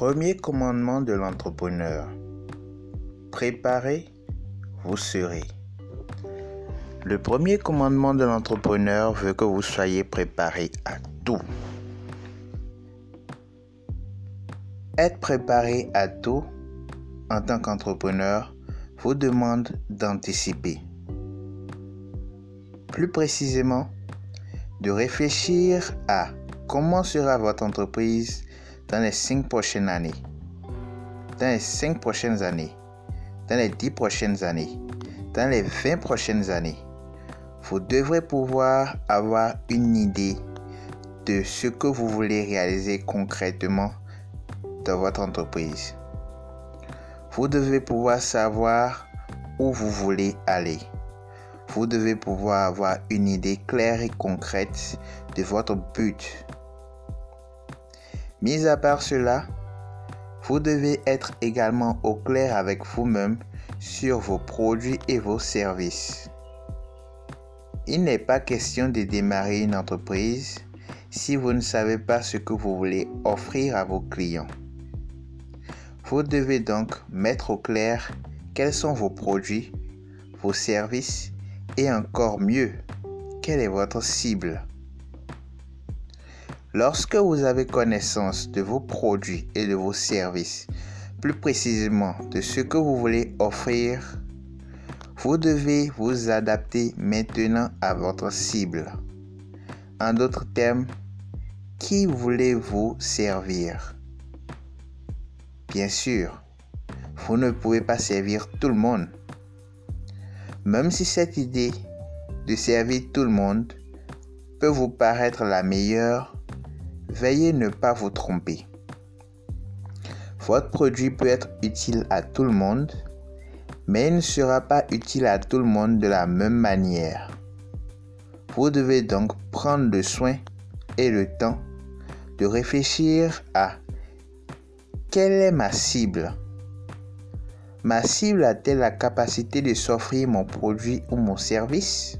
Premier commandement de l'entrepreneur. Préparez, vous serez. Le premier commandement de l'entrepreneur veut que vous soyez préparé à tout. Être préparé à tout en tant qu'entrepreneur vous demande d'anticiper. Plus précisément, de réfléchir à comment sera votre entreprise dans les cinq prochaines années, dans les cinq prochaines années, dans les dix prochaines années, dans les vingt prochaines années. Vous devrez pouvoir avoir une idée de ce que vous voulez réaliser concrètement dans votre entreprise. Vous devez pouvoir savoir où vous voulez aller. Vous devez pouvoir avoir une idée claire et concrète de votre but Mis à part cela, vous devez être également au clair avec vous-même sur vos produits et vos services. Il n'est pas question de démarrer une entreprise si vous ne savez pas ce que vous voulez offrir à vos clients. Vous devez donc mettre au clair quels sont vos produits, vos services et encore mieux, quelle est votre cible. Lorsque vous avez connaissance de vos produits et de vos services, plus précisément de ce que vous voulez offrir, vous devez vous adapter maintenant à votre cible. En d'autres termes, qui voulez-vous servir? Bien sûr, vous ne pouvez pas servir tout le monde. Même si cette idée de servir tout le monde peut vous paraître la meilleure, Veuillez ne pas vous tromper. Votre produit peut être utile à tout le monde, mais il ne sera pas utile à tout le monde de la même manière. Vous devez donc prendre le soin et le temps de réfléchir à quelle est ma cible. Ma cible a-t-elle la capacité de s'offrir mon produit ou mon service?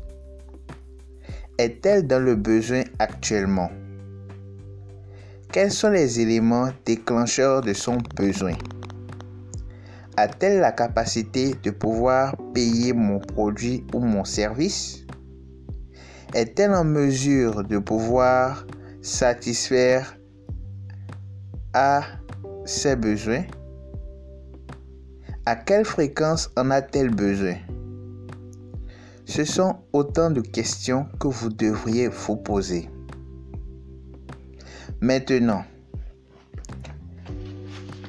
Est-elle dans le besoin actuellement? Quels sont les éléments déclencheurs de son besoin? A-t-elle la capacité de pouvoir payer mon produit ou mon service? Est-elle en mesure de pouvoir satisfaire à ses besoins? À quelle fréquence en a-t-elle besoin? Ce sont autant de questions que vous devriez vous poser. Maintenant,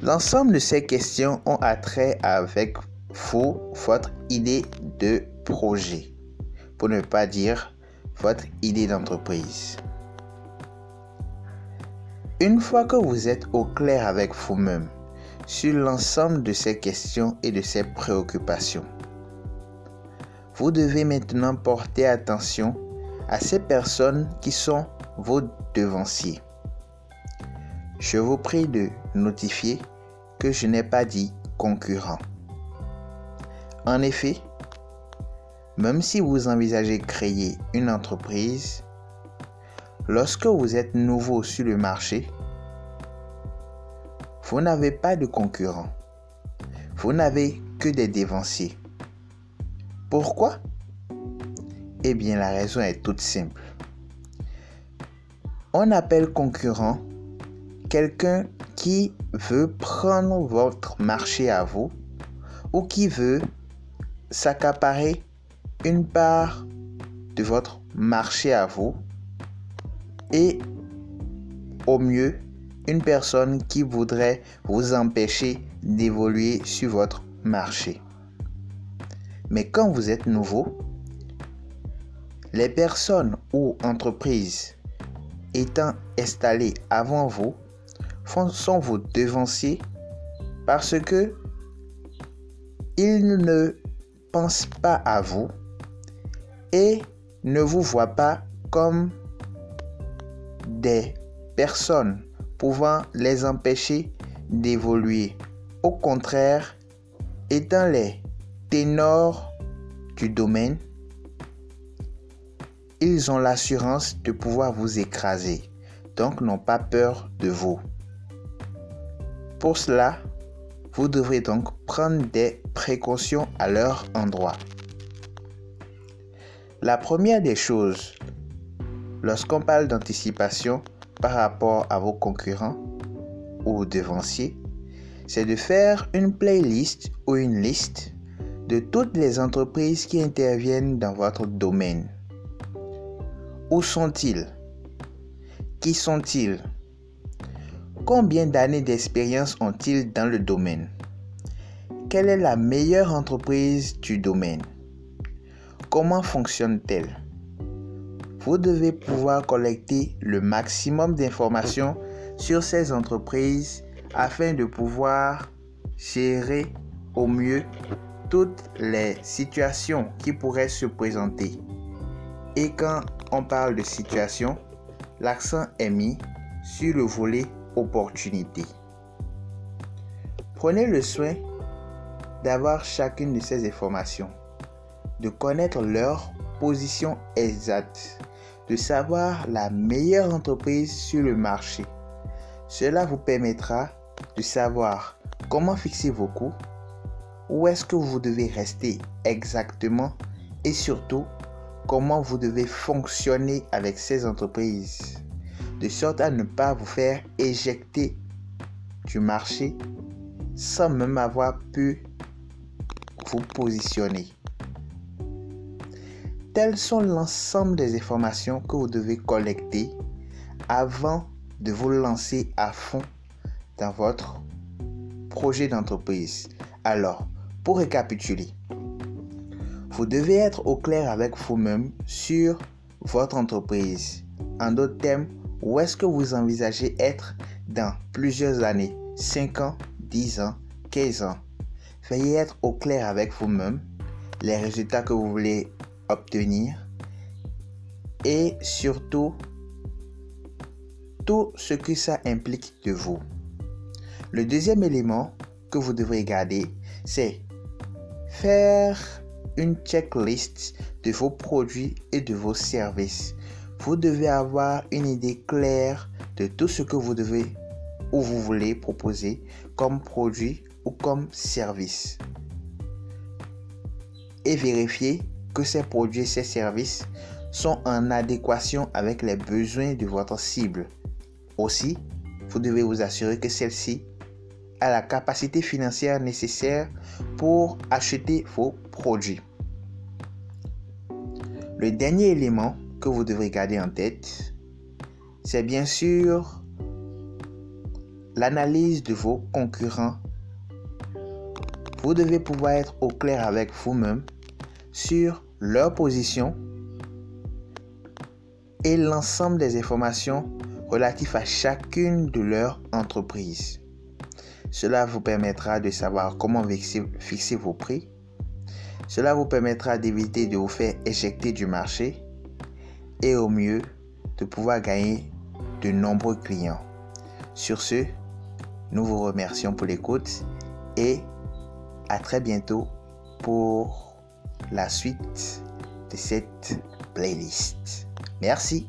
l'ensemble de ces questions ont attrait avec vous, votre idée de projet, pour ne pas dire votre idée d'entreprise. Une fois que vous êtes au clair avec vous-même sur l'ensemble de ces questions et de ces préoccupations, vous devez maintenant porter attention à ces personnes qui sont vos devanciers je vous prie de notifier que je n'ai pas dit concurrent. En effet, même si vous envisagez créer une entreprise, lorsque vous êtes nouveau sur le marché, vous n'avez pas de concurrent. Vous n'avez que des dévanciers. Pourquoi? Eh bien, la raison est toute simple. On appelle concurrent quelqu'un qui veut prendre votre marché à vous ou qui veut s'accaparer une part de votre marché à vous et au mieux une personne qui voudrait vous empêcher d'évoluer sur votre marché. Mais quand vous êtes nouveau, les personnes ou entreprises étant installées avant vous sont vos devanciers parce que ils ne pensent pas à vous et ne vous voient pas comme des personnes pouvant les empêcher d'évoluer. Au contraire, étant les ténors du domaine, ils ont l'assurance de pouvoir vous écraser, donc n'ont pas peur de vous. Pour cela, vous devrez donc prendre des précautions à leur endroit. La première des choses, lorsqu'on parle d'anticipation par rapport à vos concurrents ou devanciers, c'est de faire une playlist ou une liste de toutes les entreprises qui interviennent dans votre domaine. Où sont-ils? Qui sont-ils? Combien d'années d'expérience ont-ils dans le domaine? Quelle est la meilleure entreprise du domaine? Comment fonctionne-t-elle? Vous devez pouvoir collecter le maximum d'informations sur ces entreprises afin de pouvoir gérer au mieux toutes les situations qui pourraient se présenter. Et quand on parle de situation, l'accent est mis sur le volet opportunité. Prenez le soin d'avoir chacune de ces informations, de connaître leur position exacte, de savoir la meilleure entreprise sur le marché. Cela vous permettra de savoir comment fixer vos coûts, où est-ce que vous devez rester exactement et surtout comment vous devez fonctionner avec ces entreprises de sorte à ne pas vous faire éjecter du marché sans même avoir pu vous positionner. Telles sont l'ensemble des informations que vous devez collecter avant de vous lancer à fond dans votre projet d'entreprise. Alors, pour récapituler, vous devez être au clair avec vous-même sur votre entreprise. En d'autres termes, où est-ce que vous envisagez être dans plusieurs années? 5 ans, 10 ans, 15 ans? Veuillez être au clair avec vous-même, les résultats que vous voulez obtenir et surtout tout ce que ça implique de vous. Le deuxième élément que vous devrez garder, c'est faire une checklist de vos produits et de vos services vous devez avoir une idée claire de tout ce que vous devez ou vous voulez proposer comme produit ou comme service. Et vérifier que ces produits et ces services sont en adéquation avec les besoins de votre cible. Aussi, vous devez vous assurer que celle-ci a la capacité financière nécessaire pour acheter vos produits. Le dernier élément que vous devrez garder en tête, c'est bien sûr l'analyse de vos concurrents. Vous devez pouvoir être au clair avec vous-même sur leur position et l'ensemble des informations relatives à chacune de leurs entreprises. Cela vous permettra de savoir comment fixer vos prix. Cela vous permettra d'éviter de vous faire éjecter du marché et au mieux de pouvoir gagner de nombreux clients. Sur ce, nous vous remercions pour l'écoute et à très bientôt pour la suite de cette playlist. Merci.